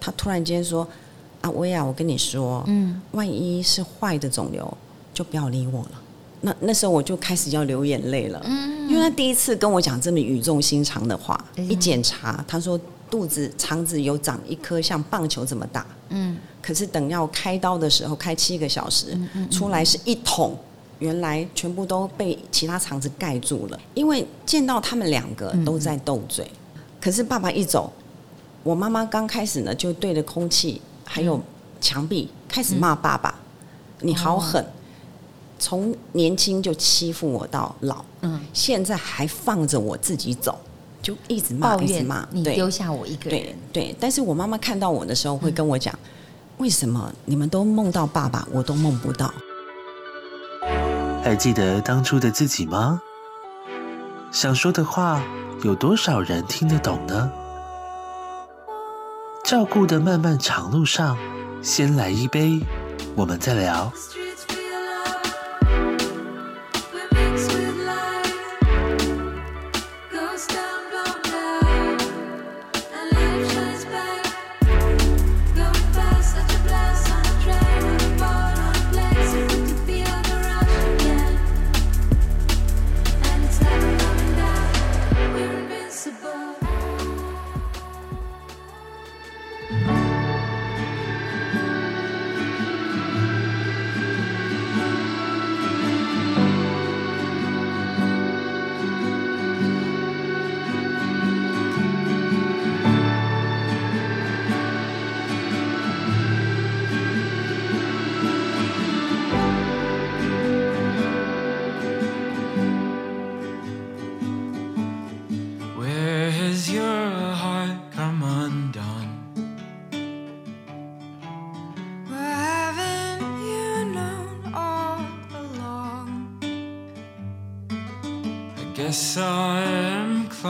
他突然间说：“啊，薇娅，我跟你说，嗯，万一是坏的肿瘤，就不要理我了。”那那时候我就开始要流眼泪了，嗯，因为他第一次跟我讲这么语重心长的话，一检查他说肚子肠子有长一颗像棒球这么大，嗯，可是等要开刀的时候开七个小时，出来是一桶，原来全部都被其他肠子盖住了。因为见到他们两个都在斗嘴，可是爸爸一走，我妈妈刚开始呢就对着空气还有墙壁开始骂爸爸，你好狠。从年轻就欺负我到老，嗯，现在还放着我自己走，就一直骂，一直骂，你丢下我一个人。对对，但是我妈妈看到我的时候会跟我讲，为什么你们都梦到爸爸，我都梦不到？还记得当初的自己吗？想说的话，有多少人听得懂呢？照顾的漫漫长路上，先来一杯，我们再聊。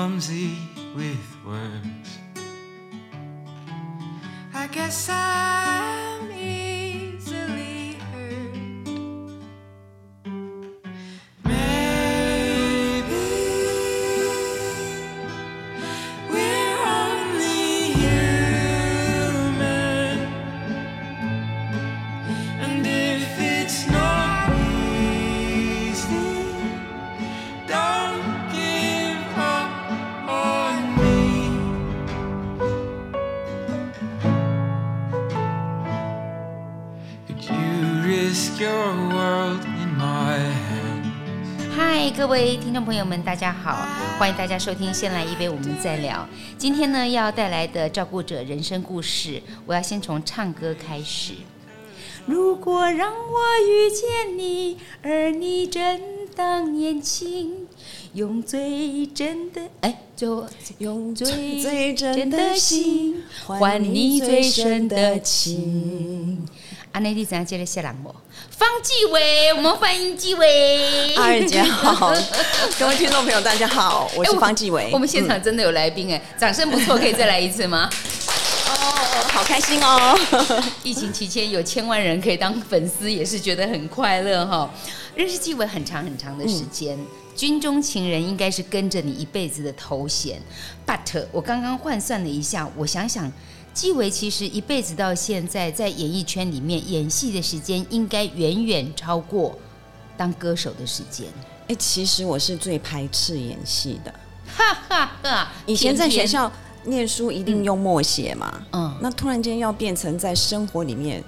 clumsy world in my hand hi 各位听众朋友们，大家好，欢迎大家收听《先来一杯，我们再聊》。今天呢，要带来的照顾者人生故事，我要先从唱歌开始。如果让我遇见你，而你正当年轻，用最真的哎，就用最最真的心换你最深的情。阿内地怎样接的谢朗我？方继伟，我们欢迎季惟。二姐好，各位听众朋友大家好，我是方季惟。我们现场真的有来宾哎，掌声不错，可以再来一次吗？哦，好开心哦！疫情期间有千万人可以当粉丝，也是觉得很快乐哈。认识季惟很长很长的时间，嗯、军中情人应该是跟着你一辈子的头衔。But 我刚刚换算了一下，我想想。纪维其实一辈子到现在，在演艺圈里面演戏的时间，应该远远超过当歌手的时间。哎，其实我是最排斥演戏的，哈哈哈。以前在学校念书一定用默写嘛，嗯，那突然间要变成在生活里面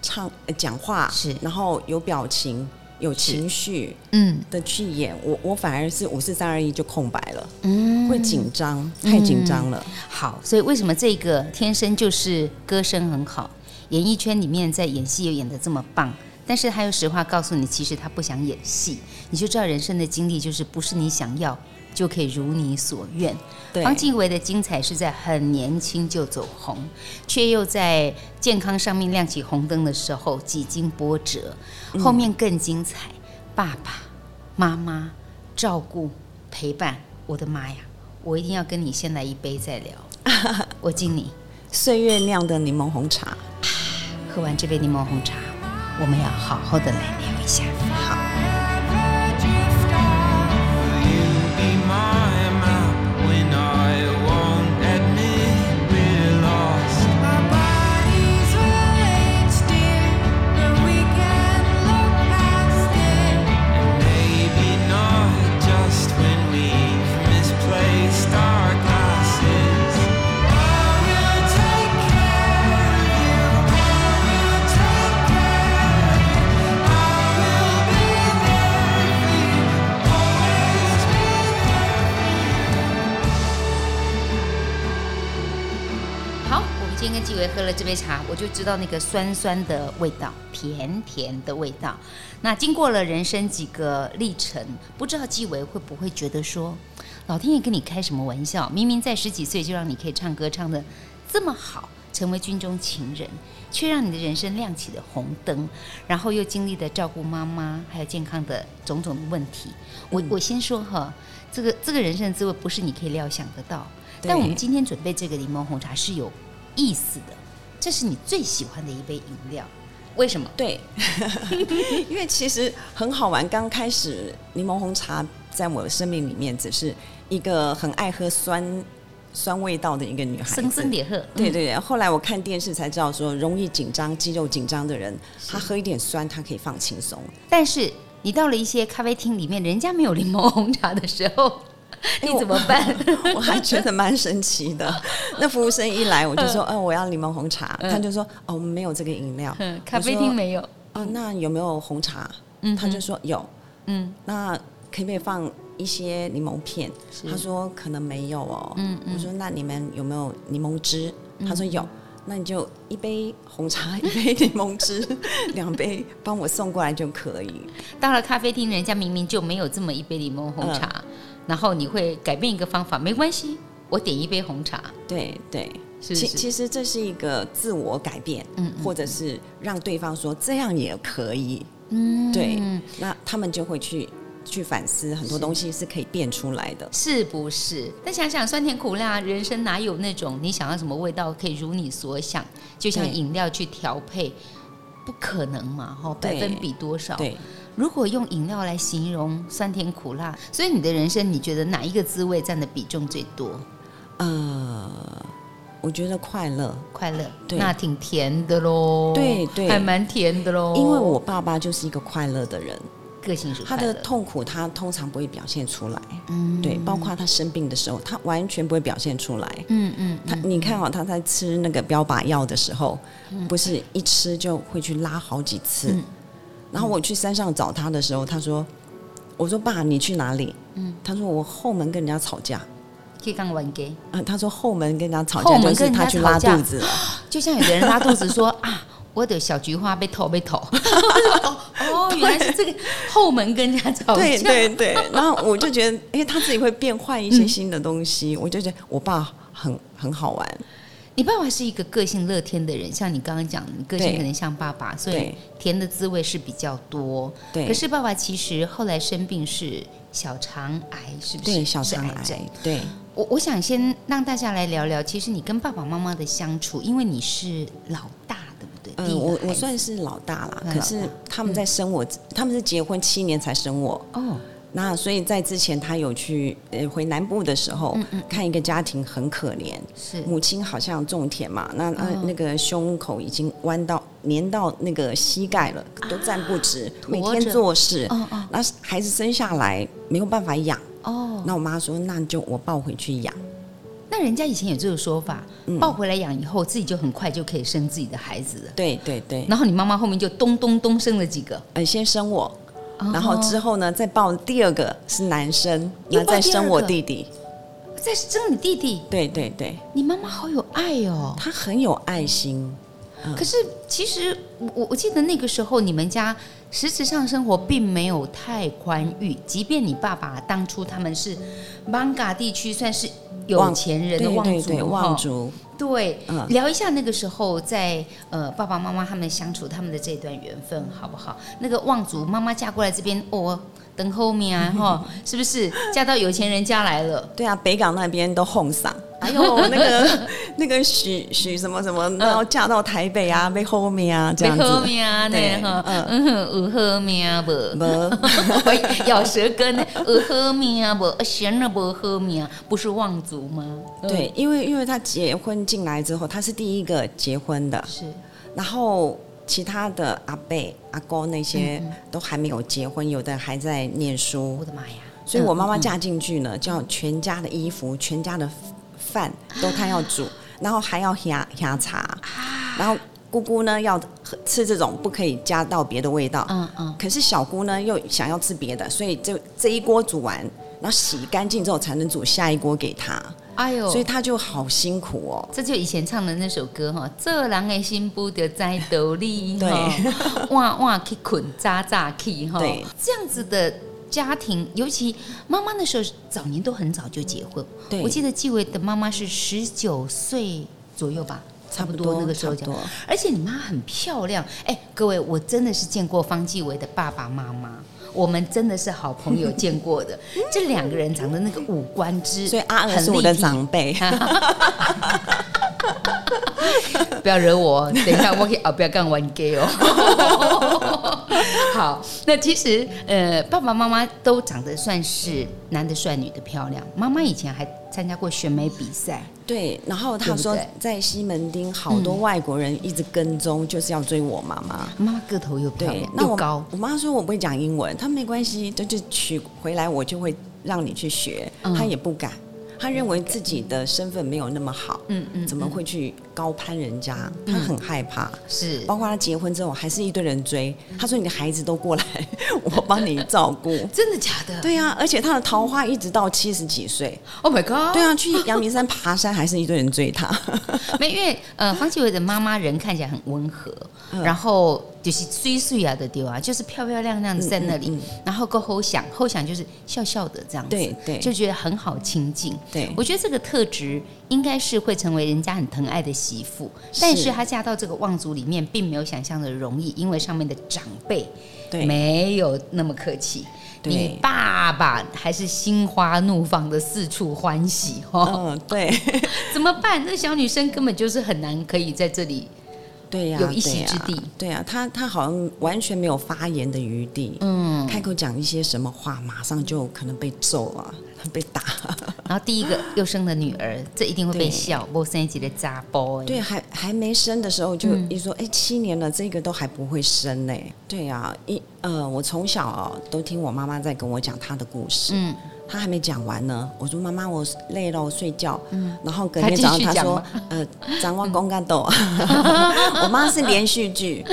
唱、讲话，是，然后有表情。有情绪，嗯。的去演，嗯、我我反而是五四三二一就空白了，嗯，会紧张，太紧张了、嗯。好，所以为什么这个天生就是歌声很好，演艺圈里面在演戏又演得这么棒，但是他又实话告诉你，其实他不想演戏，你就知道人生的经历就是不是你想要就可以如你所愿。方季惟的精彩是在很年轻就走红，却又在健康上面亮起红灯的时候几经波折。后面更精彩，爸爸妈妈照顾陪伴，我的妈呀！我一定要跟你先来一杯再聊。我敬你岁月酿的柠檬红茶。喝完这杯柠檬红茶，我们要好好的来聊一下。好。天跟纪维喝了这杯茶，我就知道那个酸酸的味道，甜甜的味道。那经过了人生几个历程，不知道纪维会不会觉得说，老天爷跟你开什么玩笑？明明在十几岁就让你可以唱歌唱的这么好，成为军中情人，却让你的人生亮起了红灯，然后又经历了照顾妈妈还有健康的种种的问题。我我先说哈，这个这个人生的滋味不是你可以料想得到。但我们今天准备这个柠檬红茶是有意思的，这是你最喜欢的一杯饮料，为什么？对，因为其实很好玩。刚开始柠檬红茶在我的生命里面只是一个很爱喝酸酸味道的一个女孩子，生生点喝。对对对，后来我看电视才知道说，容易紧张、肌肉紧张的人，他喝一点酸，他可以放轻松。但是你到了一些咖啡厅里面，人家没有柠檬红茶的时候。你怎么办？我，我还觉得蛮神奇的。那服务生一来，我就说：“嗯、呃，我要柠檬红茶。嗯”他就说：“哦，我们没有这个饮料。嗯”咖啡厅没有。啊、呃，那有没有红茶？嗯，他就说有。嗯，那可不可以放一些柠檬片？他说可能没有哦。嗯，我说那你们有没有柠檬汁？他说有。那你就一杯红茶，一杯柠檬汁，两杯帮我送过来就可以。到了咖啡厅，人家明明就没有这么一杯柠檬红茶。嗯然后你会改变一个方法，没关系，我点一杯红茶。对对，其其实这是一个自我改变，嗯，或者是让对方说这样也可以，嗯，对，那他们就会去去反思很多东西是可以变出来的，是不是？但想想酸甜苦辣，人生哪有那种你想要什么味道可以如你所想，就像饮料去调配，不可能嘛？哈，百分比多少？对。如果用饮料来形容酸甜苦辣，所以你的人生，你觉得哪一个滋味占的比重最多？呃，我觉得快乐，快乐，对，那挺甜的喽，对对，还蛮甜的喽。因为我爸爸就是一个快乐的人，个性是他的痛苦，他通常不会表现出来，嗯，对，包括他生病的时候，他完全不会表现出来，嗯嗯，他你看哦，他在吃那个标靶药的时候，不是一吃就会去拉好几次。然后我去山上找他的时候，他说：“我说爸，你去哪里？”嗯，他说：“我后门跟人家吵架。”可以刚玩给。嗯，他说后门跟人家吵架，就是他去拉肚子了。就像有的人拉肚子说啊，我的小菊花被偷被偷。哦，原来是这个后门跟人家吵架。对对对。然后我就觉得，因为他自己会变换一些新的东西，嗯、我就觉得我爸很很好玩。你爸爸是一个个性乐天的人，像你刚刚讲，你个性可能像爸爸，所以甜的滋味是比较多。对，可是爸爸其实后来生病是小肠癌，是不是？对，小肠癌。对，我我想先让大家来聊聊，其实你跟爸爸妈妈的相处，因为你是老大，对不对？嗯，我我算是老大啦，可是他们在生我，嗯、他们是结婚七年才生我。哦。那所以在之前，他有去呃回南部的时候，嗯嗯、看一个家庭很可怜，是。母亲好像种田嘛，那那、哦、那个胸口已经弯到粘到那个膝盖了，都站不直，啊、每天做事，哦哦、那孩子生下来没有办法养，哦，那我妈说那就我抱回去养，那人家以前有这个说法，嗯、抱回来养以后自己就很快就可以生自己的孩子了，对对对，然后你妈妈后面就咚咚咚生了几个，呃，先生我。然后之后呢，再抱第二个是男生，那再生我弟弟，再生你弟弟。对对对，你妈妈好有爱哦，她很有爱心。可是其实我我记得那个时候你们家实质上生活并没有太宽裕，即便你爸爸当初他们是艋舺地区算是有钱人的望族，对对对，望族。对，嗯、聊一下那个时候在呃爸爸妈妈他们相处他们的这段缘分好不好？那个望族妈妈嫁过来这边哦，等后面啊哈，是不是嫁到有钱人家来了？对啊，北港那边都哄上。还有那个 那个许许什么什么，然后嫁到台北啊，被后面啊这样子。后面啊，对哈，嗯哼，有后面啊不？不，咬舌根呢，有后面啊不？闲了不后面啊，不是望族吗？对，因为因为他结婚进来之后，他是第一个结婚的，是。然后其他的阿伯阿公那些都还没有结婚，有的还在念书。我的妈呀！所以我妈妈嫁进去呢，叫全家的衣服，全家的。饭都他要煮，然后还要喝喝茶，然后姑姑呢要吃这种不可以加到别的味道，嗯嗯。可是小姑呢又想要吃别的，所以就这一锅煮完，然后洗干净之后才能煮下一锅给她。哎呦，所以他就好辛苦哦。这就以前唱的那首歌哈，这人的心不得在斗里，对，哇哇去捆扎扎去哈，对，这样子的家庭，尤其妈妈那时候早年都很早就结婚，对，我记得纪委的妈妈是十九岁左右吧。差不多那个时候讲，而且你妈很漂亮，哎，各位，我真的是见过方季惟的爸爸妈妈，我们真的是好朋友见过的，这两个人长得那个五官之，所以阿娥是我的长辈，不要惹我，等一下我可以啊，不要跟我玩 gay 哦。好，那其实呃，爸爸妈妈都长得算是男的帅，女的漂亮，妈妈以前还参加过选美比赛。对，然后他说在西门町好多外国人一直跟踪，就是要追我妈妈。妈妈个头又漂亮，又高。我妈说我不会讲英文，她没关系，就就娶回来我就会让你去学，她也不敢。他认为自己的身份没有那么好，嗯嗯，怎么会去高攀人家？他很害怕，是。包括他结婚之后，还是一堆人追。他说：“你的孩子都过来，我帮你照顾。”真的假的？对啊，而且他的桃花一直到七十几岁。Oh my god！对啊，去阳明山爬山，还是一堆人追他。没，因为呃，方季伟的妈妈人看起来很温和，然后。就是碎碎啊的丢啊，就是漂漂亮亮的在那里，嗯嗯嗯、然后够后想后想就是笑笑的这样子，对对，就觉得很好亲近。对，我觉得这个特质应该是会成为人家很疼爱的媳妇，但是她嫁到这个望族里面，并没有想象的容易，因为上面的长辈对没有那么客气，你爸爸还是心花怒放的四处欢喜哦。嗯，对，怎么办？那小女生根本就是很难可以在这里。对呀，有一席之地。对呀，他他好像完全没有发言的余地。嗯，开口讲一些什么话，马上就可能被揍啊，被打。然后第一个又生了女儿，这一定会被笑。我生几个渣 boy。对，还还没生的时候就一说，哎，七年了，这个都还不会生呢。对呀，一呃，我从小哦都听我妈妈在跟我讲她的故事。嗯。他还没讲完呢，我说妈妈，我累了，我睡觉。嗯，然后隔天早上他说，呃，张望公干豆。我妈是连续剧，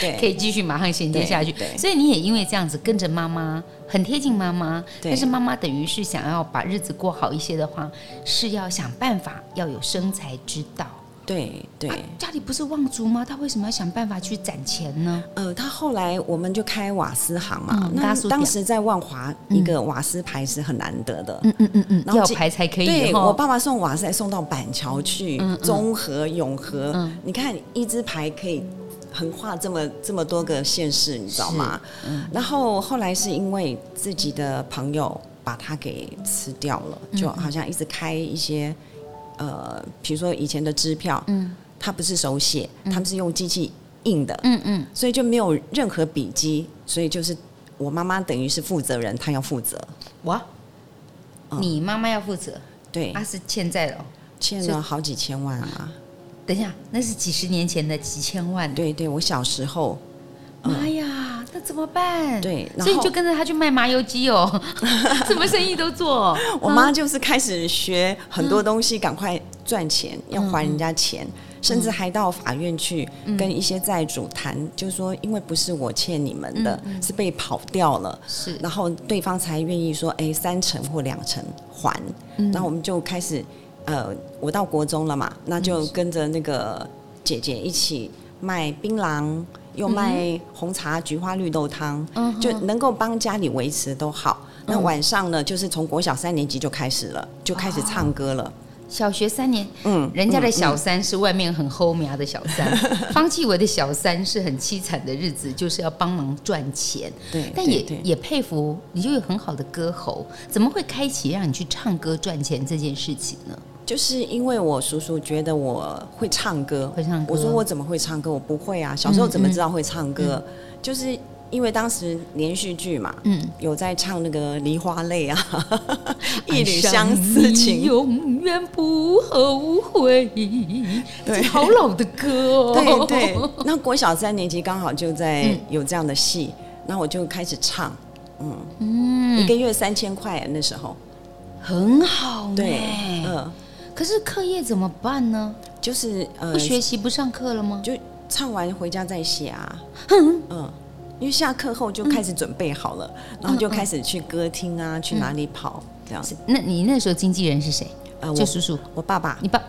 对，可以继续马上衔接下去。对，所以你也因为这样子跟着妈妈，很贴近妈妈。对，但是妈妈等于是想要把日子过好一些的话，是要想办法要有生财之道。对对、啊，家里不是望族吗？他为什么要想办法去攒钱呢？呃，他后来我们就开瓦斯行嘛。嗯、那当时在万华，一个瓦斯牌是很难得的。嗯嗯嗯嗯，要牌才可以。对，我爸爸送瓦斯还送到板桥去，中和、永和。嗯、你看一支牌可以横跨这么这么多个县市，你知道吗？嗯、然后后来是因为自己的朋友把它给吃掉了，就好像一直开一些。呃，比如说以前的支票，嗯，它不是手写，他们是用机器印的，嗯嗯，所以就没有任何笔迹，所以就是我妈妈等于是负责人，她要负责。哇，你妈妈要负责？对，她是欠债了，欠了好几千万啊！等一下，那是几十年前的几千万。对对，我小时候，妈呀！那怎么办？对，所以就跟着他去卖麻油鸡哦，什么生意都做。我妈就是开始学很多东西，赶快赚钱，要还人家钱，甚至还到法院去跟一些债主谈，就是说，因为不是我欠你们的，是被跑掉了，是，然后对方才愿意说，哎，三成或两成还。那我们就开始，呃，我到国中了嘛，那就跟着那个姐姐一起卖槟榔。又卖红茶、菊花绿豆汤，嗯、就能够帮家里维持都好。嗯、那晚上呢，就是从国小三年级就开始了，就开始唱歌了。小学三年，嗯，人家的小三是外面很厚苗的小三，嗯嗯、方季惟的小三是很凄惨的日子，就是要帮忙赚钱。对，但也也佩服你，就有很好的歌喉，怎么会开启让你去唱歌赚钱这件事情呢？就是因为我叔叔觉得我会唱歌，会唱歌。我说我怎么会唱歌？我不会啊！小时候怎么知道会唱歌？嗯嗯、就是因为当时连续剧嘛，嗯，有在唱那个《梨花泪》啊，《一缕相思情》，永远不后悔。对，好老的歌哦。对对。那国小三年级刚好就在有这样的戏，那、嗯、我就开始唱，嗯嗯，一个月三千块那时候，很好。对，嗯。可是课业怎么办呢？就是呃，不学习不上课了吗？就唱完回家再写啊。嗯嗯，因为下课后就开始准备好了，然后就开始去歌厅啊，去哪里跑这样子。那你那时候经纪人是谁？呃，我就叔叔，我爸爸，你爸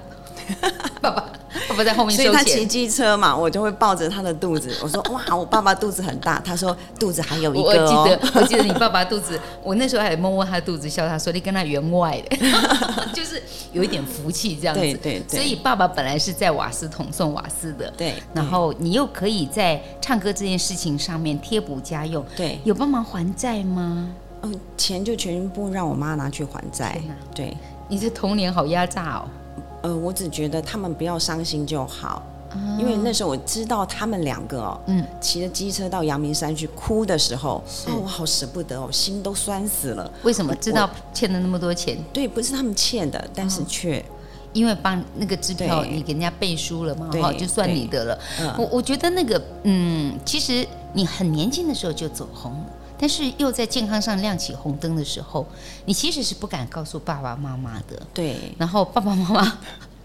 爸爸爸爸在后面所以他骑机车嘛，我就会抱着他的肚子，我说 哇，我爸爸肚子很大，他说肚子还有一个、哦，我记得我记得你爸爸肚子，我那时候还摸摸他的肚子，笑他说你跟他员外的，就是有一点福气这样子，对对对，所以爸爸本来是在瓦斯桶送瓦斯的，对，然后你又可以在唱歌这件事情上面贴补家用，对，有帮忙还债吗？嗯，钱就全部让我妈拿去还债，对，你的童年好压榨哦。呃，我只觉得他们不要伤心就好，嗯，因为那时候我知道他们两个哦，嗯，骑着机车到阳明山去哭的时候，哦，我好舍不得哦，心都酸死了。为什么？知道欠了那么多钱？对，不是他们欠的，但是却，哦，因为帮那个支票你给人家背书了嘛，哈，就算你的了。嗯，我我觉得那个，嗯，其实你很年轻的时候就走红了。但是又在健康上亮起红灯的时候，你其实是不敢告诉爸爸妈妈的。对。然后爸爸妈妈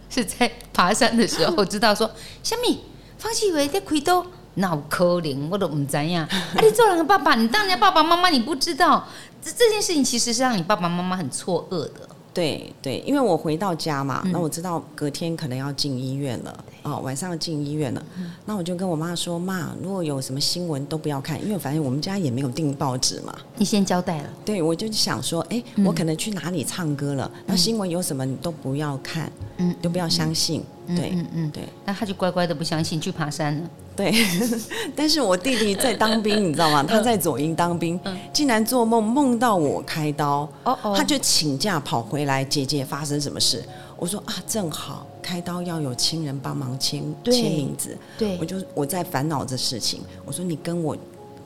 是在爬山的时候知道说：“ 小米，方启伟在开刀，脑壳灵，我都唔知呀。啊，你做人的爸爸，你当人家爸爸妈妈，你不知道这这件事情其实是让你爸爸妈妈很错愕的。”对对，因为我回到家嘛，那、嗯、我知道隔天可能要进医院了，哦，晚上要进医院了，嗯、那我就跟我妈说：“妈，如果有什么新闻都不要看，因为反正我们家也没有订报纸嘛。”你先交代了。对，我就想说，哎，我可能去哪里唱歌了，嗯、那新闻有什么你都不要看，嗯，都不要相信。嗯、对，嗯嗯，对。那他就乖乖的不相信，去爬山了。对，但是我弟弟在当兵，你知道吗？他在左营当兵，竟然做梦梦到我开刀，哦哦他就请假跑回来。姐姐发生什么事？我说啊，正好开刀要有亲人帮忙签签名字。对，我就我在烦恼这事情。我说你跟我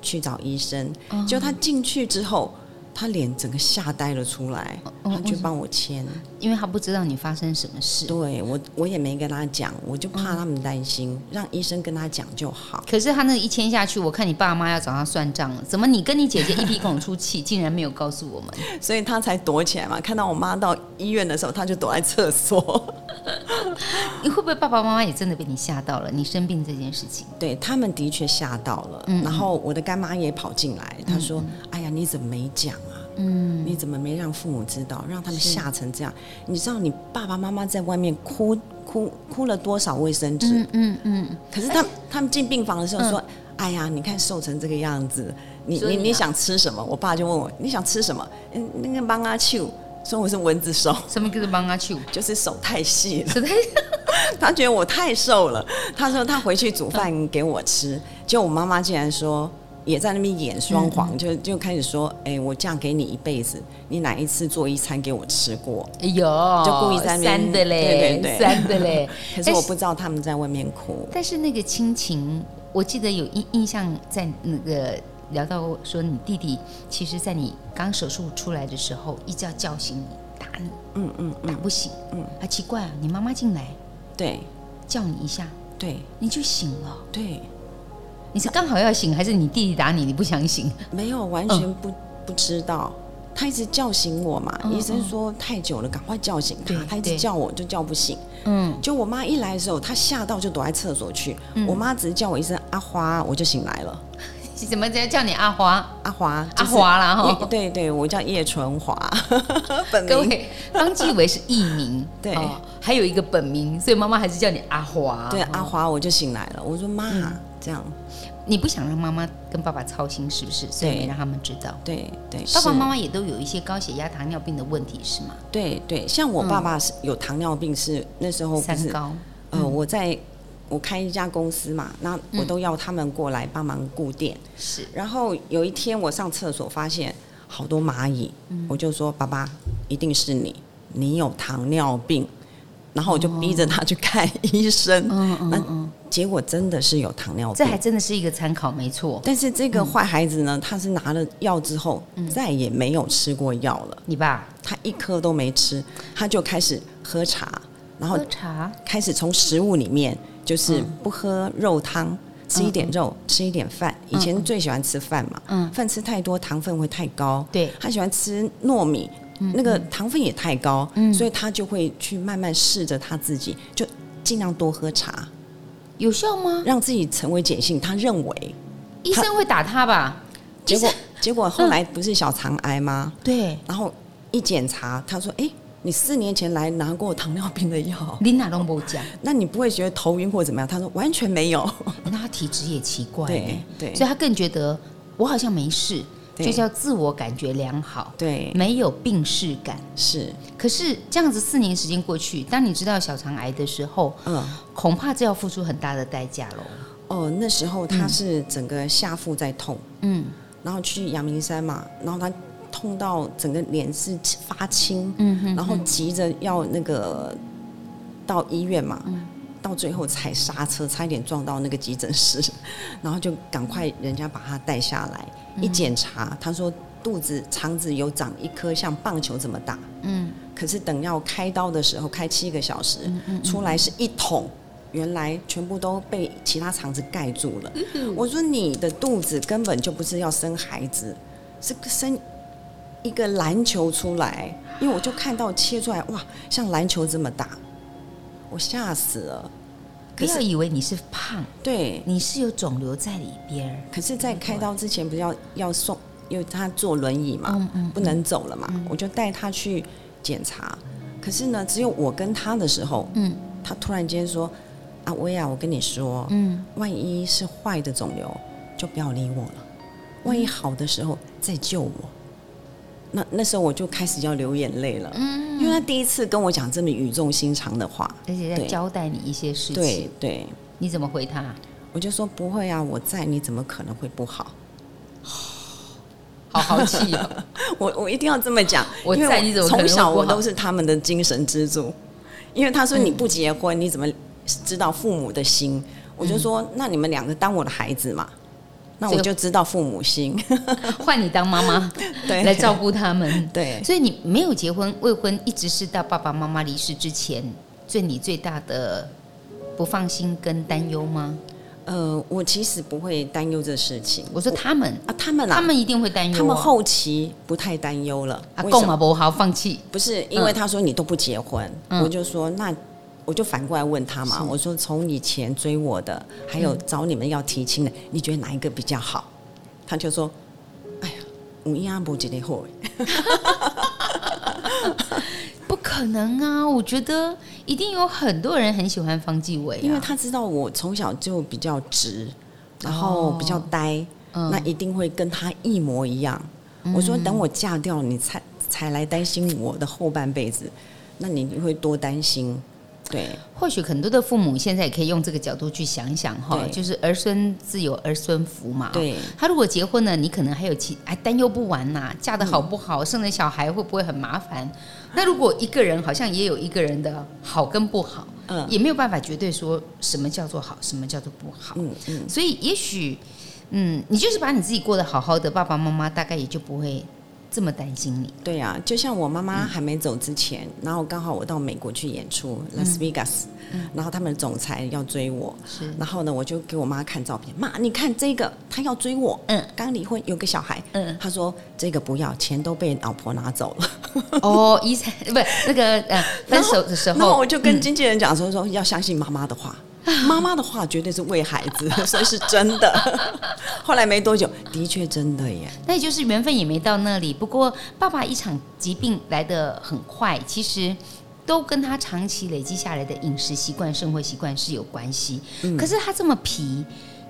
去找医生。就他进去之后。他脸整个吓呆了出来，他去帮我签，因为他不知道你发生什么事。对我，我也没跟他讲，我就怕他们担心，让医生跟他讲就好。可是他那一签下去，我看你爸妈要找他算账了。怎么你跟你姐姐一鼻孔出气，竟然没有告诉我们？所以他才躲起来嘛。看到我妈到医院的时候，他就躲在厕所。你会不会爸爸妈妈也真的被你吓到了？你生病这件事情，对他们的确吓到了。嗯，然后我的干妈也跑进来，她说：“哎呀，你怎么没讲？”嗯，你怎么没让父母知道，让他们吓成这样？你知道你爸爸妈妈在外面哭哭哭了多少卫生纸？嗯嗯，嗯。可是他、欸、他们进病房的时候说：“嗯、哎呀，你看瘦成这个样子，你你你想吃什么？”我爸就问我：“你想吃什么？”嗯，那个帮阿秋说我是蚊子手，什么叫做帮阿秋？就是手太细了。他觉得我太瘦了，他说他回去煮饭给我吃，结果我妈妈竟然说。也在那边演双簧，就就开始说：“哎、欸，我嫁给你一辈子，你哪一次做一餐给我吃过？”哎呦，就故意在那边的嘞，对对对，三的嘞。可是我不知道他们在外面哭。但是那个亲情，我记得有印印象，在那个聊到说，你弟弟其实，在你刚手术出来的时候，一直要叫醒你，打你，嗯嗯，打不醒，嗯，还奇怪啊，你妈妈进来，对，叫你一下，对，你就醒了，对。你是刚好要醒，还是你弟弟打你，你不想醒？没有，完全不、嗯、不知道。他一直叫醒我嘛，嗯、医生说太久了，赶快叫醒他。他一直叫我，就叫不醒。嗯，就我妈一来的时候，他吓到就躲在厕所去。嗯、我妈只是叫我一声阿花，我就醒来了。怎么直接叫你阿花？阿华，阿华啦哈。对对，我叫叶纯华。本名各位，方继伟是艺名，对、哦，还有一个本名，所以妈妈还是叫你阿华。对，阿华，我就醒来了。我说妈，嗯、这样。你不想让妈妈跟爸爸操心，是不是？所以没让他们知道。对对，爸爸妈妈也都有一些高血压、糖尿病的问题，是吗？对对，像我爸爸是有糖尿病，是那时候三高。呃，我在我开一家公司嘛，那我都要他们过来帮忙顾店。是。然后有一天我上厕所发现好多蚂蚁，我就说：“爸爸，一定是你，你有糖尿病。”然后我就逼着他去看医生，嗯嗯嗯，结果真的是有糖尿病，这还真的是一个参考，没错。但是这个坏孩子呢，他是拿了药之后，再也没有吃过药了。你爸，他一颗都没吃，他就开始喝茶，然后喝茶，开始从食物里面就是不喝肉汤，吃一点肉，吃一点饭。以前最喜欢吃饭嘛，嗯，饭吃太多糖分会太高，对，他喜欢吃糯米。那个糖分也太高，嗯，所以他就会去慢慢试着他自己，就尽量多喝茶，有效吗？让自己成为碱性，他认为。医生会打他吧？结果结果后来不是小肠癌吗？对，然后一检查，他说：“哎，你四年前来拿过糖尿病的药，你哪都没讲，那你不会觉得头晕或怎么样？他说完全没有，那他体质也奇怪，对对，所以他更觉得我好像没事，就叫自我感觉良好，对，没有病识感。是。可是这样子四年时间过去，当你知道小肠癌的时候，嗯，恐怕这要付出很大的代价喽。哦，那时候他是整个下腹在痛，嗯，然后去阳明山嘛，然后他。痛到整个脸是发青，嗯哼，然后急着要那个到医院嘛，嗯、到最后踩刹车，差一点撞到那个急诊室，然后就赶快人家把他带下来，嗯、一检查，他说肚子肠子有长一颗像棒球这么大，嗯，可是等要开刀的时候，开七个小时，出来是一桶，原来全部都被其他肠子盖住了。我说你的肚子根本就不是要生孩子，是生。一个篮球出来，因为我就看到切出来，哇，像篮球这么大，我吓死了。不要以为你是胖，对，你是有肿瘤在里边。可是，在开刀之前，不是要要送，因为他坐轮椅嘛，嗯嗯、不能走了嘛，嗯、我就带他去检查。可是呢，只有我跟他的时候，嗯，他突然间说：“啊，薇娅，我跟你说，嗯，万一是坏的肿瘤，就不要理我了；万一好的时候，再救我。”那那时候我就开始要流眼泪了，嗯，因为他第一次跟我讲这么语重心长的话，而且在交代你一些事情，对对，你怎么回他？我就说不会啊，我在，你怎么可能会不好？好好气哦！我我一定要这么讲，我在，你怎么从小我都是他们的精神支柱，因为他说你不结婚，你怎么知道父母的心？我就说那你们两个当我的孩子嘛。那我就知道父母心，换你当妈妈，对，来照顾他们。对，所以你没有结婚，未婚，一直是到爸爸妈妈离世之前，对你最大的不放心跟担忧吗？呃，我其实不会担忧这事情。我说他们啊，他们啊，他们一定会担忧。他们后期不太担忧了。啊，够嘛不好放弃？不是，因为他说你都不结婚，嗯、我就说那。我就反过来问他嘛，我说从以前追我的，还有找你们要提亲的，嗯、你觉得哪一个比较好？他就说：“哎呀，我一样不结的货。”不可能啊！我觉得一定有很多人很喜欢方继伟、啊，因为他知道我从小就比较直，然后比较呆，哦嗯、那一定会跟他一模一样。嗯、我说等我嫁掉，你才才来担心我的后半辈子，那你会多担心？对，或许很多的父母现在也可以用这个角度去想想哈，就是儿孙自有儿孙福嘛。对，他如果结婚了，你可能还有其还担忧不完呐、啊，嫁的好不好，嗯、生了小孩会不会很麻烦？那如果一个人好像也有一个人的好跟不好，嗯，也没有办法绝对说什么叫做好，什么叫做不好。嗯嗯，嗯所以也许，嗯，你就是把你自己过得好好的，爸爸妈妈大概也就不会。这么担心你？对呀、啊，就像我妈妈还没走之前，嗯、然后刚好我到美国去演出，Las Vegas，、嗯、然后他们的总裁要追我，是，然后呢，我就给我妈看照片，妈，你看这个，他要追我，嗯，刚离婚，有个小孩，嗯，他说这个不要，钱都被老婆拿走了。哦，遗产 不是那个呃，分手的时候，然后我就跟经纪人讲说，说要相信妈妈的话。妈妈的话绝对是为孩子，所以是真的。后来没多久，的确真的耶。那也就是缘分也没到那里。不过爸爸一场疾病来得很快，其实都跟他长期累积下来的饮食习惯、生活习惯是有关系。嗯、可是他这么皮，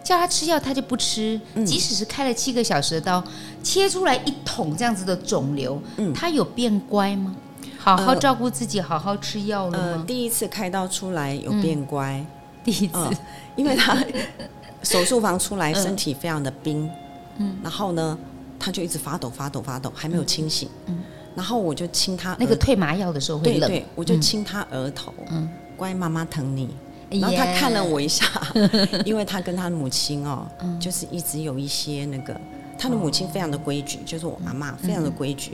叫他吃药他就不吃。嗯、即使是开了七个小时的刀，切出来一桶这样子的肿瘤，嗯、他有变乖吗？好好照顾自己，呃、好好吃药了吗？呃，第一次开刀出来有变乖。嗯第一次，因为他 手术房出来，身体非常的冰，嗯，然后呢，他就一直发抖、发抖、发抖，还没有清醒，嗯，然后我就亲他，那个退麻药的时候会冷，对，我就亲他额头，嗯，乖，妈妈疼你。然后他看了我一下，因为他跟他母亲哦，就是一直有一些那个，他的母亲非常的规矩，就是我妈妈非常的规矩，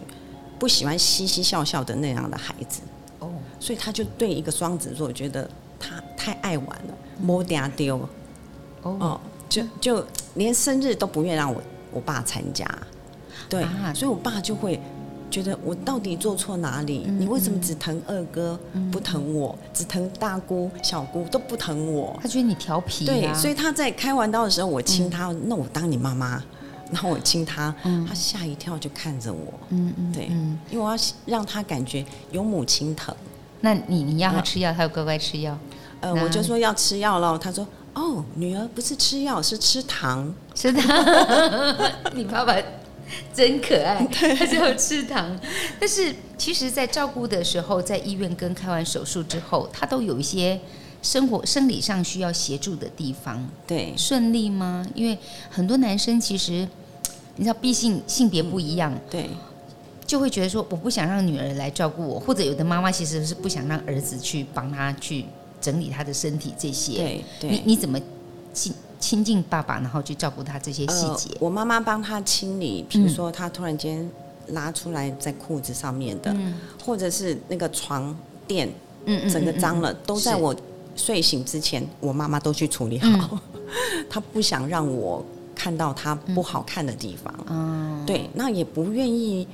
不喜欢嘻嘻笑笑的那样的孩子，哦，所以他就对一个双子座觉得。他太爱玩了，摸定丢哦，就就连生日都不愿让我我爸参加，对，啊、所以我爸就会觉得我到底做错哪里？嗯、你为什么只疼二哥？不疼我？嗯、只疼大姑小姑都不疼我？他觉得你调皮、啊，对，所以他在开完刀的时候，我亲他，嗯、那我当你妈妈，然后我亲他，嗯。他吓一跳就看着我，嗯嗯，对，嗯，因为我要让他感觉有母亲疼。那你你要他吃药，他就乖乖吃药。呃，我就说要吃药了，他说哦，女儿不是吃药，是吃糖。是的，你爸爸真可爱，他只有吃糖。但是其实，在照顾的时候，在医院跟开完手术之后，他都有一些生活生理上需要协助的地方。对，顺利吗？因为很多男生其实，你知道，毕竟性别不一样，对，就会觉得说，我不想让女儿来照顾我，或者有的妈妈其实是不想让儿子去帮他去整理他的身体这些。对，对。你你怎么亲亲近爸爸，然后去照顾他这些细节？呃、我妈妈帮他清理，比如说他突然间拉出来在裤子上面的，嗯、或者是那个床垫，嗯整个脏了，嗯嗯嗯都在我睡醒之前，我妈妈都去处理好。她、嗯、不想让我看到他不好看的地方。嗯，对，那也不愿意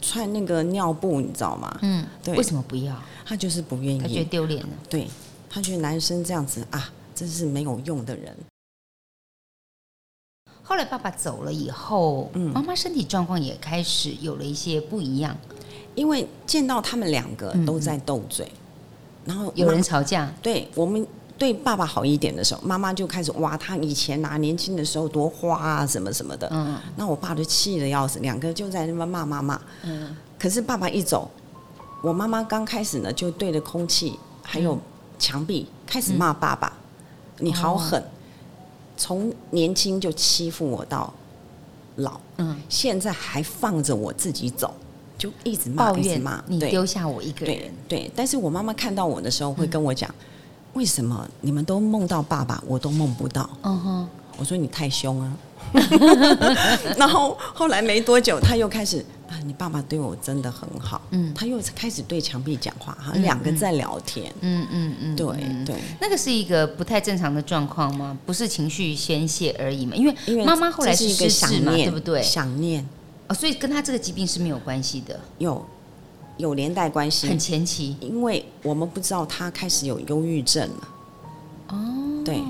穿那个尿布，你知道吗？嗯，对。为什么不要？他就是不愿意，他觉得丢脸了。对，他觉得男生这样子啊，真是没有用的人。后来爸爸走了以后，嗯，妈妈身体状况也开始有了一些不一样，因为见到他们两个都在斗嘴，嗯、然后有人吵架。对我们对爸爸好一点的时候，妈妈就开始哇，他以前啊年轻的时候多花啊什么什么的。嗯，那我爸就气得要死，两个就在那边骂骂骂。嗯，可是爸爸一走，我妈妈刚开始呢就对着空气还有墙壁开始骂爸爸，嗯、你好狠。哦从年轻就欺负我到老，嗯，现在还放着我自己走，就一直骂，一直骂，你丢下我一个人。对，对，但是我妈妈看到我的时候会跟我讲，嗯、为什么你们都梦到爸爸，我都梦不到？嗯哼，我说你太凶啊。然后后来没多久，他又开始。你爸爸对我真的很好，嗯，他又开始对墙壁讲话，哈两个在聊天，嗯嗯嗯，对对，那个是一个不太正常的状况吗？不是情绪宣泄而已嘛？因为因为妈妈后来是一个想念，对不对？想念哦，所以跟他这个疾病是没有关系的，有有连带关系，很前期，因为我们不知道他开始有忧郁症了。哦，对，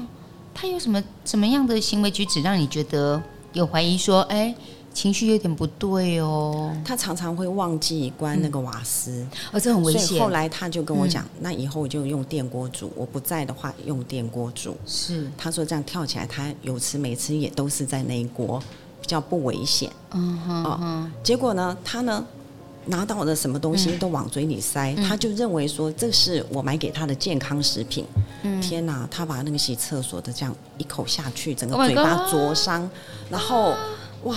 他有什么什么样的行为举止让你觉得有怀疑说，哎？情绪有点不对哦，他常常会忘记关那个瓦斯，嗯、哦，这很危险。所以后来他就跟我讲，嗯、那以后我就用电锅煮，我不在的话用电锅煮。是，他说这样跳起来，他有吃没吃也都是在那一锅，比较不危险。嗯哼，哼哦，结果呢，他呢拿到的什么东西都往嘴里塞，嗯、他就认为说这是我买给他的健康食品。嗯、天哪，他把那个洗厕所的这样一口下去，整个嘴巴灼伤，oh、然后哇。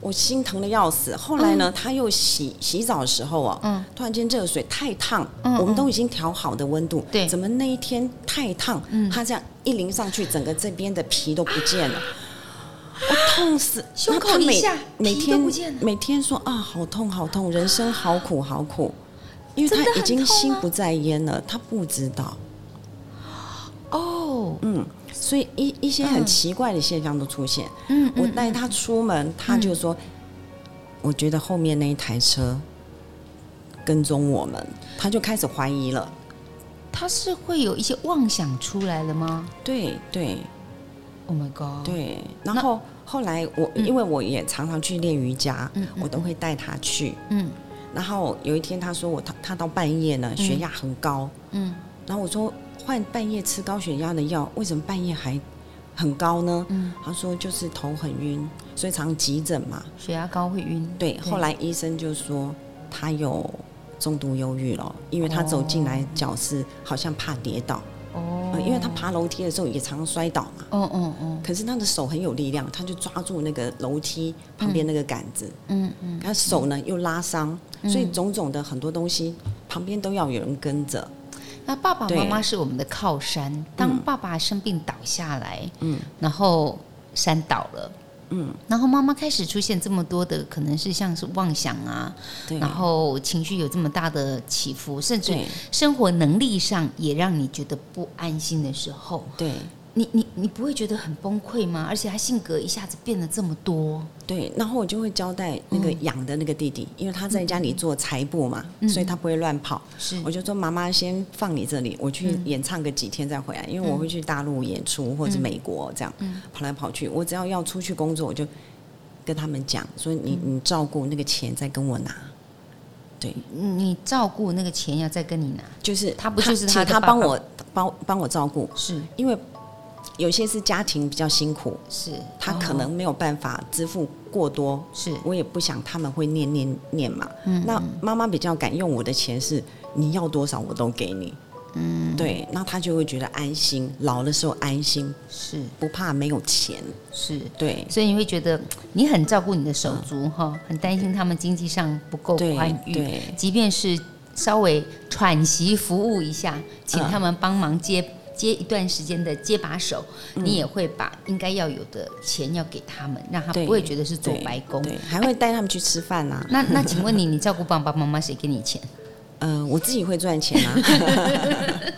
我心疼的要死。后来呢，嗯、他又洗洗澡的时候啊，嗯、突然间热水太烫，嗯、我们都已经调好的温度，对、怎么那一天太烫？嗯、他这样一淋上去，整个这边的皮都不见了，啊、我痛死！胸口一下每天每天说啊，好痛好痛，人生好苦好苦，因为他已经心不在焉了，他不知道。哦，嗯。所以一一些很奇怪的现象都出现。嗯，我带他出门，他就说：“我觉得后面那一台车跟踪我们。”他就开始怀疑了。他是会有一些妄想出来了吗？对对，Oh my God！对，然后后来我因为我也常常去练瑜伽，嗯我都会带他去。嗯，然后有一天他说我他他到半夜呢，血压很高。嗯，然后我说。换半夜吃高血压的药，为什么半夜还很高呢？嗯，他说就是头很晕，所以常急诊嘛。血压高会晕。对，后来医生就说他有重度忧郁了，因为他走进来脚是好像怕跌倒。哦、呃。因为他爬楼梯的时候也常常摔倒嘛。哦哦哦。可是他的手很有力量，他就抓住那个楼梯旁边那个杆子。嗯嗯。他手呢又拉伤，所以种种的很多东西旁边都要有人跟着。那爸爸妈妈是我们的靠山。当爸爸生病倒下来，嗯，然后山倒了，嗯，然后妈妈开始出现这么多的，可能是像是妄想啊，对，然后情绪有这么大的起伏，甚至生活能力上也让你觉得不安心的时候，对。你你你不会觉得很崩溃吗？而且他性格一下子变了这么多。对，然后我就会交代那个养的那个弟弟，嗯、因为他在家里做财布嘛，嗯、所以他不会乱跑。是，我就说妈妈先放你这里，我去演唱个几天再回来，嗯、因为我会去大陆演出或者美国这样，嗯、跑来跑去。我只要要出去工作，我就。跟他们讲说你，你你照顾那个钱再跟我拿。对，你照顾那个钱要再跟你拿，就是他不就是他他帮我帮帮我照顾，是因为有些是家庭比较辛苦，是。他可能没有办法支付过多，是。我也不想他们会念念念嘛。嗯。那妈妈比较敢用我的钱是，你要多少我都给你。嗯，对，那他就会觉得安心，老的时候安心，是。不怕没有钱。是，对，所以你会觉得你很照顾你的手足哈，很担心他们经济上不够宽裕，对，即便是稍微喘息服务一下，请他们帮忙接、嗯、接一段时间的接把手，嗯、你也会把应该要有的钱要给他们，让他不会觉得是做白工，对，对还会带他们去吃饭啊。那那请问你，你照顾爸爸妈妈谁给你钱？嗯、呃，我自己会赚钱啊，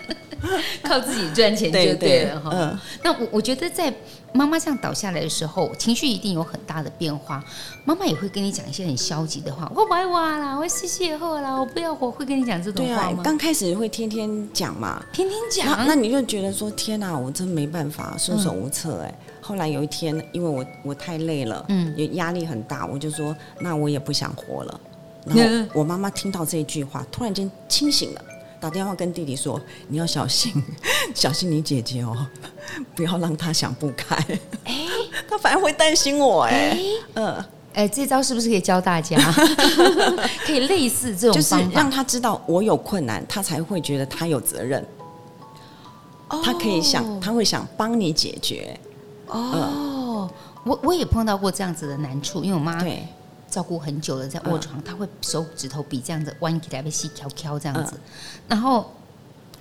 靠自己赚钱就对了哈。嗯，那我我觉得在妈妈这样倒下来的时候，情绪一定有很大的变化。妈妈也会跟你讲一些很消极的话，我不爱我啦，我谢谢后啦，我不要活，会跟你讲这种话吗？刚、啊、开始会天天讲嘛，天天讲，那，那你就觉得说天哪、啊，我真没办法，束手无策哎、欸嗯。后来有一天，因为我我太累了，嗯，也压力很大，我就说那我也不想活了。然后我妈妈听到这一句话，突然间清醒了，打电话跟弟弟说：“你要小心，小心你姐姐哦，不要让她想不开。”哎，她反而会担心我哎，嗯，哎，这招是不是可以教大家？可以类似这种就是让他知道我有困难，他才会觉得他有责任。他可以想，他会想帮你解决。哦，我我也碰到过这样子的难处，因为我妈对。照顾很久了，在卧床，他会手指头比这样子弯起来，被细条挑这样子，然后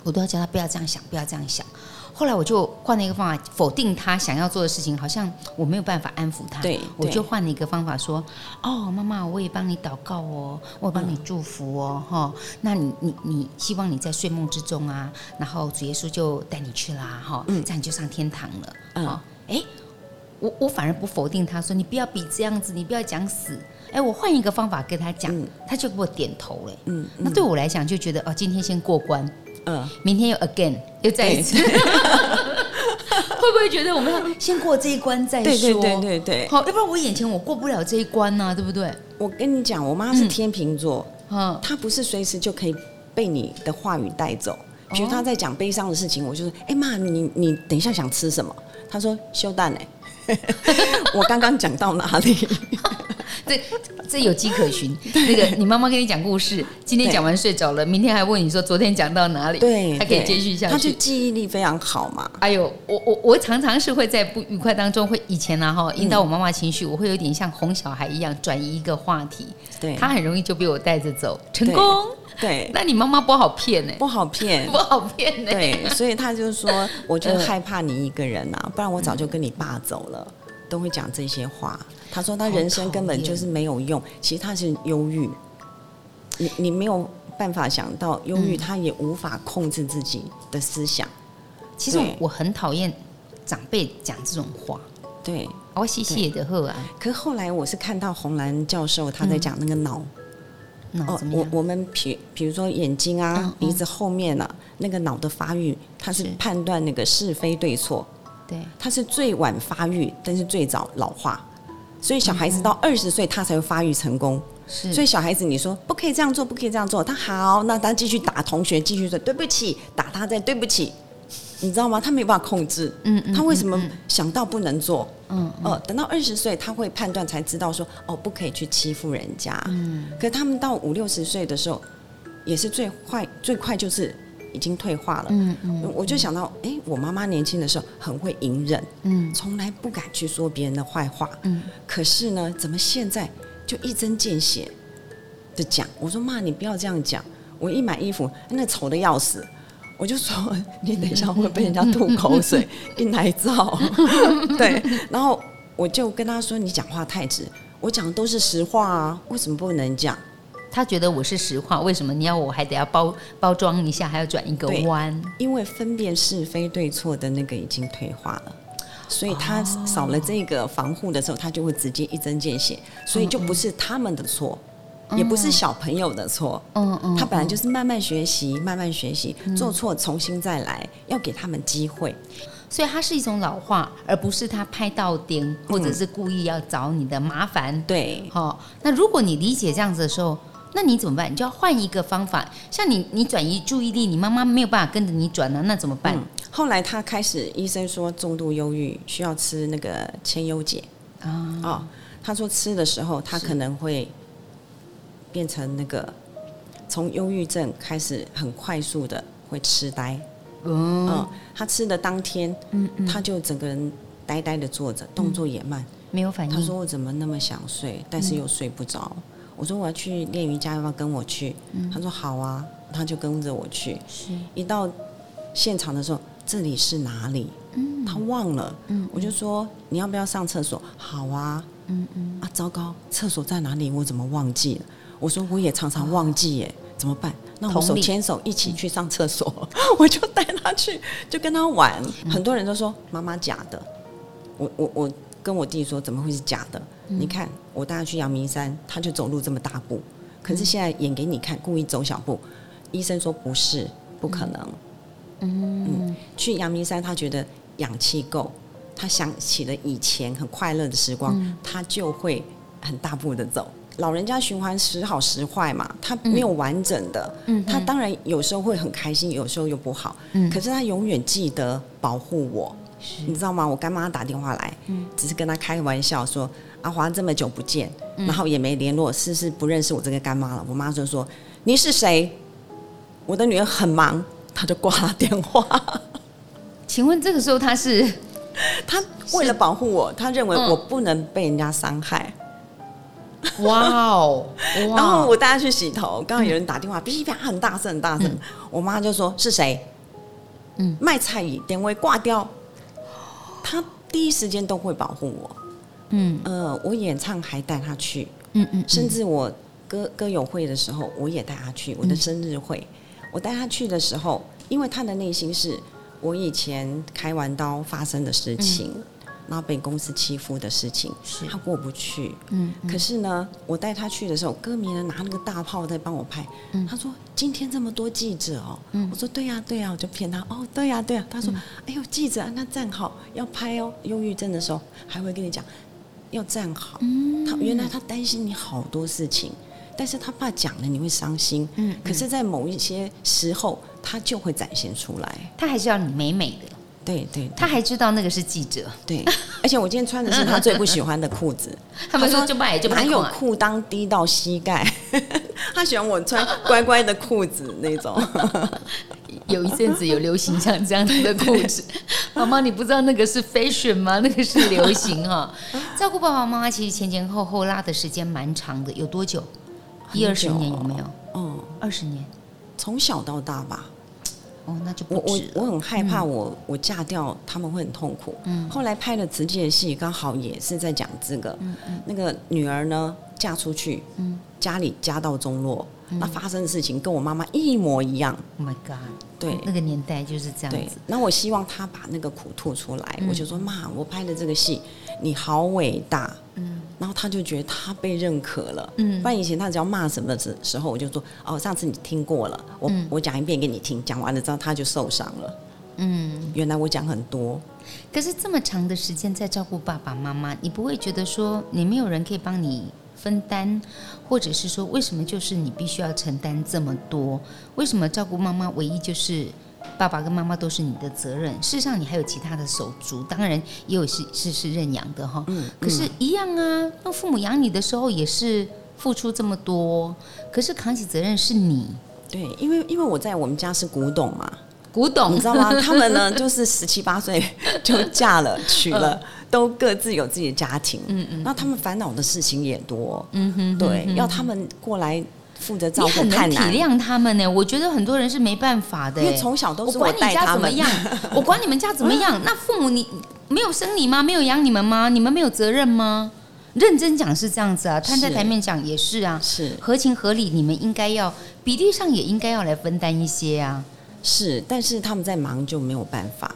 我都要叫他不要这样想，不要这样想。后来我就换了一个方法，否定他想要做的事情，好像我没有办法安抚他。对，我就换了一个方法说：“哦，妈妈，我也帮你祷告哦，我也帮你祝福哦，哈。那你你你希望你在睡梦之中啊，然后主耶稣就带你去啦，哈，这样你就上天堂了。嗯，哎，我我反而不否定他说，你不要比这样子，你不要讲死。”哎，我换一个方法跟他讲，嗯、他就给我点头了。嗯，那对我来讲就觉得哦，今天先过关，嗯，明天又 again 又再一次，会不会觉得我们要先过这一关再说？对对对对对。好，要不然我眼前我过不了这一关呢、啊，对不对？我跟你讲，我妈是天秤座，嗯，她不是随时就可以被你的话语带走。比如她在讲悲伤的事情，我就说：“哎妈，你你等一下想吃什么？”她说：“修蛋哎。”我刚刚讲到哪里？这这有迹可循。那个，你妈妈跟你讲故事，今天讲完睡着了，明天还问你说昨天讲到哪里？对，还可以接续下去。他就记忆力非常好嘛。哎呦，我我我常常是会在不愉快当中，会以前呢、啊、哈，引导我妈妈情绪，我会有点像哄小孩一样转移一个话题。对，他很容易就被我带着走，成功。对，那你妈妈不好骗呢？不好骗，不好骗呢。对，所以他就说，我就害怕你一个人呐、啊，不然我早就跟你爸走了。都会讲这些话。他说他人生根本就是没有用，其实他是忧郁。你你没有办法想到忧郁，他也无法控制自己的思想。其实我很讨厌长辈讲这种话。对，我谢谢的后啊。可是后来我是看到红兰教授他在讲那个脑。哦，我我们比比如说眼睛啊、鼻子后面啊，那个脑的发育，它是判断那个是非对错。对，它是最晚发育，但是最早老化，所以小孩子到二十岁他才会发育成功。是，所以小孩子你说不可以这样做，不可以这样做，他好，那他继续打同学，继续说对不起，打他再对不起，你知道吗？他没办法控制。嗯嗯。他为什么想到不能做？嗯。哦，等到二十岁他会判断，才知道说哦，不可以去欺负人家。嗯。可是他们到五六十岁的时候，也是最快最快就是。已经退化了，嗯嗯，我就想到，哎，我妈妈年轻的时候很会隐忍，嗯，从来不敢去说别人的坏话，嗯，可是呢，怎么现在就一针见血的讲？我说妈，你不要这样讲，我一买衣服那丑的要死，我就说你等一下会被人家吐口水，一奶罩，对，然后我就跟他说，你讲话太直，我讲的都是实话啊，为什么不能讲？他觉得我是实话，为什么你要我还得要包包装一下，还要转一个弯？因为分辨是非对错的那个已经退化了，所以他少了这个防护的时候，他就会直接一针见血，所以就不是他们的错，也不是小朋友的错，嗯嗯，他本来就是慢慢学习，慢慢学习，做错重新再来，要给他们机会。所以它是一种老化，而不是他拍到顶，或者是故意要找你的麻烦。对，好，那如果你理解这样子的时候，那你怎么办？你就要换一个方法。像你，你转移注意力，你妈妈没有办法跟着你转啊，那怎么办？后来他开始，医生说重度忧郁需要吃那个千优解啊。哦，他说吃的时候，他可能会。变成那个从忧郁症开始很快速的会痴呆，嗯，嗯，他吃的当天，嗯，嗯，他就整个人呆呆的坐着，动作也慢，嗯，没有反应。他说我怎么那么想睡，但是又睡不着。嗯，我说我要去练瑜伽，要不要跟我去？嗯，他说好啊，他就跟着我去。是，一到现场的时候，这里是哪里？嗯，他忘了。嗯，我就说你要不要上厕所？好啊。嗯嗯。啊，糟糕，厕所在哪里？我怎么忘记了？我说我也常常忘记耶，怎么办？那我们手牵手一起去上厕所，我就带他去，就跟他玩。很多人都说妈妈假的，我我我跟我弟说怎么会是假的？你看我带他去阳明山，他就走路这么大步，可是现在演给你看，故意走小步。医生说不是，不可能。嗯，去阳明山他觉得氧气够，他想起了以前很快乐的时光，他就会很大步的走。老人家循环时好时坏嘛，他没有完整的，嗯，他当然有时候会很开心，有时候又不好，嗯，可是他永远记得保护我，你知道吗？我干妈打电话来，嗯，只是跟他开玩笑说，阿华这么久不见，然后也没联络，是是不认识我这个干妈了。我妈就说你是谁？我的女儿很忙，她就挂了电话。请问这个时候他是他为了保护我，他认为我不能被人家伤害。哇哦！然后我带他去洗头，刚刚有人打电话，噼啪很大声，很大声。嗯、我妈就说是谁？嗯，卖菜语电位挂掉。他第一时间都会保护我。嗯呃，我演唱还带他去。嗯嗯，甚至我歌歌友会的时候，我也带他去。我的生日会，我带他去的时候，因为他的内心是我以前开完刀发生的事情。嗯然后被公司欺负的事情，是他过不去。嗯，可是呢，我带他去的时候，歌迷呢拿那个大炮在帮我拍。嗯，他说今天这么多记者哦。嗯，我说对呀对呀，我就骗他。哦，对呀对呀。他说，哎呦记者，那站好要拍哦。忧郁症的时候还会跟你讲要站好。嗯，他原来他担心你好多事情，但是他怕讲了你会伤心。嗯，可是在某一些时候，他就会展现出来。他还是要你美美的。对对，他还知道那个是记者。对，而且我今天穿的是他最不喜欢的裤子。他们说就买就买，哪有裤裆低到膝盖？他喜欢我穿乖乖的裤子那种。有一阵子有流行像这样子的裤子，妈妈你不知道那个是 fashion 吗？那个是流行啊。照顾爸爸妈妈其实前前后后拉的时间蛮长的，有多久？一二十年有没有？嗯，二十年，从小到大吧。哦，那就我我我很害怕我，我、嗯、我嫁掉他们会很痛苦。嗯，后来拍了慈济的戏，刚好也是在讲这个。嗯嗯，那个女儿呢嫁出去，嗯，家里家道中落，嗯、那发生的事情跟我妈妈一模一样。Oh my god！对，那个年代就是这样子。那我希望她把那个苦吐出来，嗯、我就说妈，我拍的这个戏，你好伟大。嗯。然后他就觉得他被认可了，嗯，不然以前他只要骂什么的时候，我就说哦，上次你听过了，我、嗯、我讲一遍给你听，讲完了之后他就受伤了，嗯，原来我讲很多，可是这么长的时间在照顾爸爸妈妈，你不会觉得说你没有人可以帮你分担，或者是说为什么就是你必须要承担这么多？为什么照顾妈妈唯一就是？爸爸跟妈妈都是你的责任，事实上你还有其他的手足，当然也有是是是认养的哈。嗯，可是，一样啊，那父母养你的时候也是付出这么多，可是扛起责任是你。对，因为因为我在我们家是古董嘛，古董，你知道吗？他们呢，就是十七八岁就嫁了娶了，都各自有自己的家庭。嗯嗯，那他们烦恼的事情也多。嗯哼，对，要他们过来。负责照顾，很难体谅他们呢。我觉得很多人是没办法的，因为从小都是我管你家怎么样，我管你们家怎么样。那父母你没有生你吗？没有养你们吗？你们没有责任吗？认真讲是这样子啊，摊在台面讲也是啊，是合情合理。你们应该要比例上也应该要来分担一些啊。是，但是他们在忙就没有办法。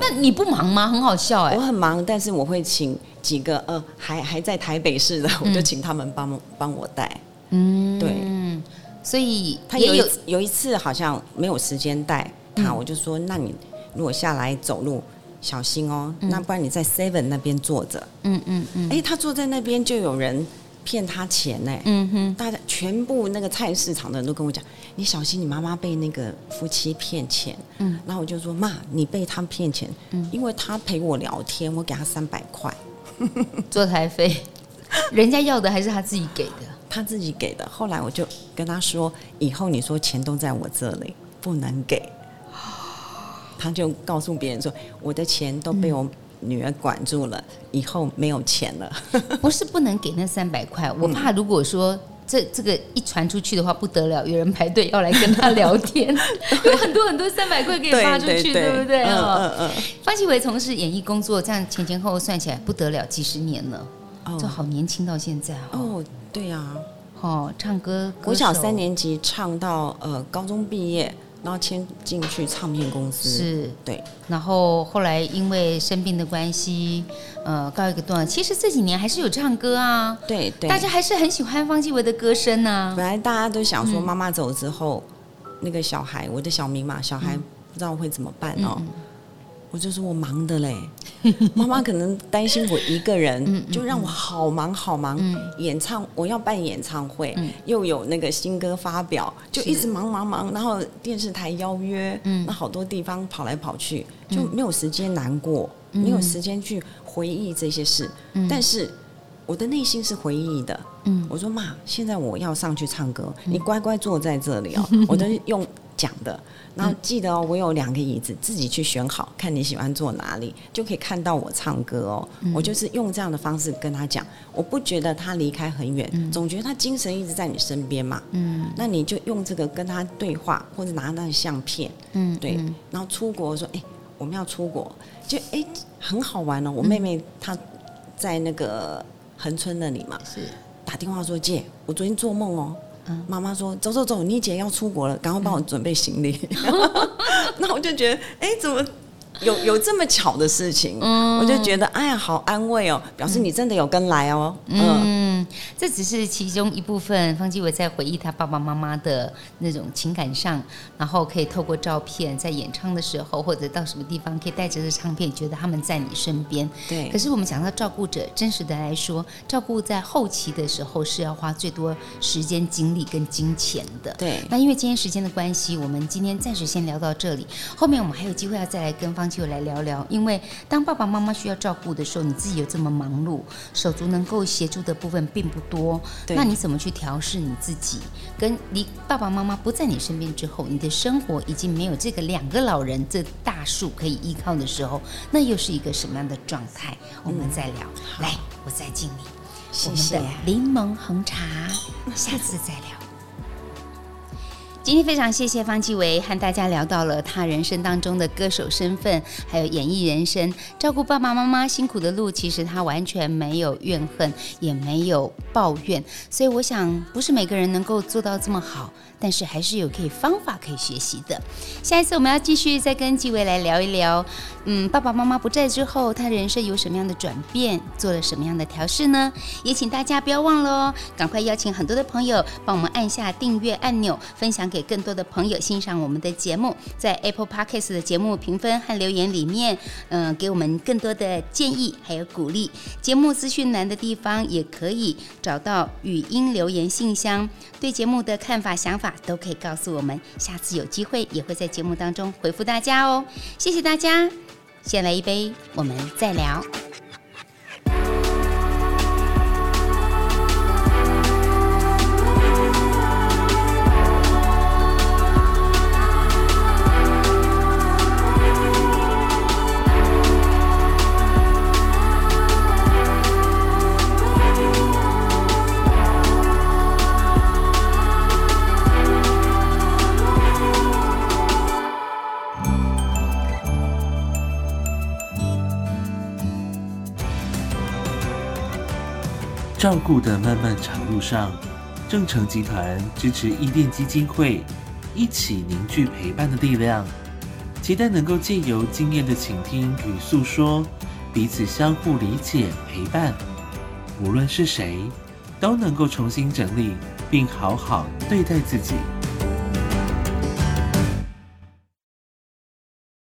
那你不忙吗？很好笑哎，我很忙，但是我会请几个呃还还在台北市的，我就请他们帮帮我带。嗯，对，所以他有有有一次好像没有时间带他，嗯、我就说，那你如果下来走路小心哦，嗯、那不然你在 Seven 那边坐着，嗯嗯嗯，哎、嗯，他坐在那边就有人骗他钱呢，嗯哼，大家全部那个菜市场的人都跟我讲，你小心你妈妈被那个夫妻骗钱，嗯，然后我就说妈，你被他骗钱，嗯，因为他陪我聊天，我给他三百块。坐台费，人家要的还是他自己给的？他自己给的。后来我就跟他说：“以后你说钱都在我这里，不能给。”他就告诉别人说：“我的钱都被我女儿管住了，以后没有钱了。”不是不能给那三百块，我怕如果说这这个一传出去的话不得了，有人排队要来跟他聊天，有很多很多三百块可以发出去，对，对，对，对不对？嗯嗯嗯。方继伟从事演艺工作，这样前前后后算起来不得了，几十年了。就好年轻到现在哦，对呀，哦，唱歌，国小三年级唱到呃高中毕业，然后签进去唱片公司，是。对，然后后来因为生病的关系，呃，告一个段落。其实这几年还是有唱歌啊，对对，大家还是很喜欢方继伟的歌声呢。本来大家都想说妈妈走之后，那个小孩，我的小名嘛，小孩不知道会怎么办哦。我就说我忙的嘞，妈妈可能担心我一个人，就让我好忙好忙。演唱我要办演唱会，又有那个新歌发表，就一直忙忙忙。然后电视台邀约，那好多地方跑来跑去，就没有时间难过，没有时间去回忆这些事。但是我的内心是回忆的。我说妈，现在我要上去唱歌，你乖乖坐在这里哦。我都用讲的。然后记得哦，我有两个椅子，自己去选好，看你喜欢坐哪里，就可以看到我唱歌哦。嗯、我就是用这样的方式跟他讲，我不觉得他离开很远，嗯、总觉得他精神一直在你身边嘛。嗯，那你就用这个跟他对话，或者拿那个相片。嗯，对。然后出国说，哎，我们要出国，就哎很好玩哦。我妹妹她在那个恒春那里嘛，是打电话说姐，我昨天做梦哦。妈妈说：“走走走，你姐要出国了，赶快帮我准备行李。嗯”那我就觉得，哎，怎么有有这么巧的事情？嗯、我就觉得，哎呀，好安慰哦，表示你真的有跟来哦。嗯。嗯这只是其中一部分。方继伟在回忆他爸爸妈妈的那种情感上，然后可以透过照片，在演唱的时候或者到什么地方，可以带着这唱片，觉得他们在你身边。对。可是我们讲到照顾者，真实的来说，照顾在后期的时候是要花最多时间、精力跟金钱的。对。那因为今天时间的关系，我们今天暂时先聊到这里。后面我们还有机会要再来跟方继伟来聊聊。因为当爸爸妈妈需要照顾的时候，你自己有这么忙碌，手足能够协助的部分并不多。那你怎么去调试你自己？跟你爸爸妈妈不在你身边之后，你的生活已经没有这个两个老人这大树可以依靠的时候，那又是一个什么样的状态？我们再聊。嗯、来，我再敬你，谢谢我们的柠檬红茶，下次再聊。今天非常谢谢方继伟和大家聊到了他人生当中的歌手身份，还有演艺人生，照顾爸爸妈妈辛苦的路，其实他完全没有怨恨，也没有抱怨，所以我想不是每个人能够做到这么好。但是还是有可以方法可以学习的。下一次我们要继续再跟继伟来聊一聊，嗯，爸爸妈妈不在之后，他人生有什么样的转变，做了什么样的调试呢？也请大家不要忘了哦，赶快邀请很多的朋友帮我们按下订阅按钮，分享给更多的朋友欣赏我们的节目，在 Apple Podcast 的节目评分和留言里面，嗯、给我们更多的建议还有鼓励。节目资讯栏的地方也可以找到语音留言信箱，对节目的看法想法。都可以告诉我们，下次有机会也会在节目当中回复大家哦。谢谢大家，先来一杯，我们再聊。照顾的漫漫长路上，正诚集团支持伊甸基金会，一起凝聚陪伴的力量，期待能够借由经验的倾听与诉说，彼此相互理解陪伴，无论是谁，都能够重新整理并好好对待自己。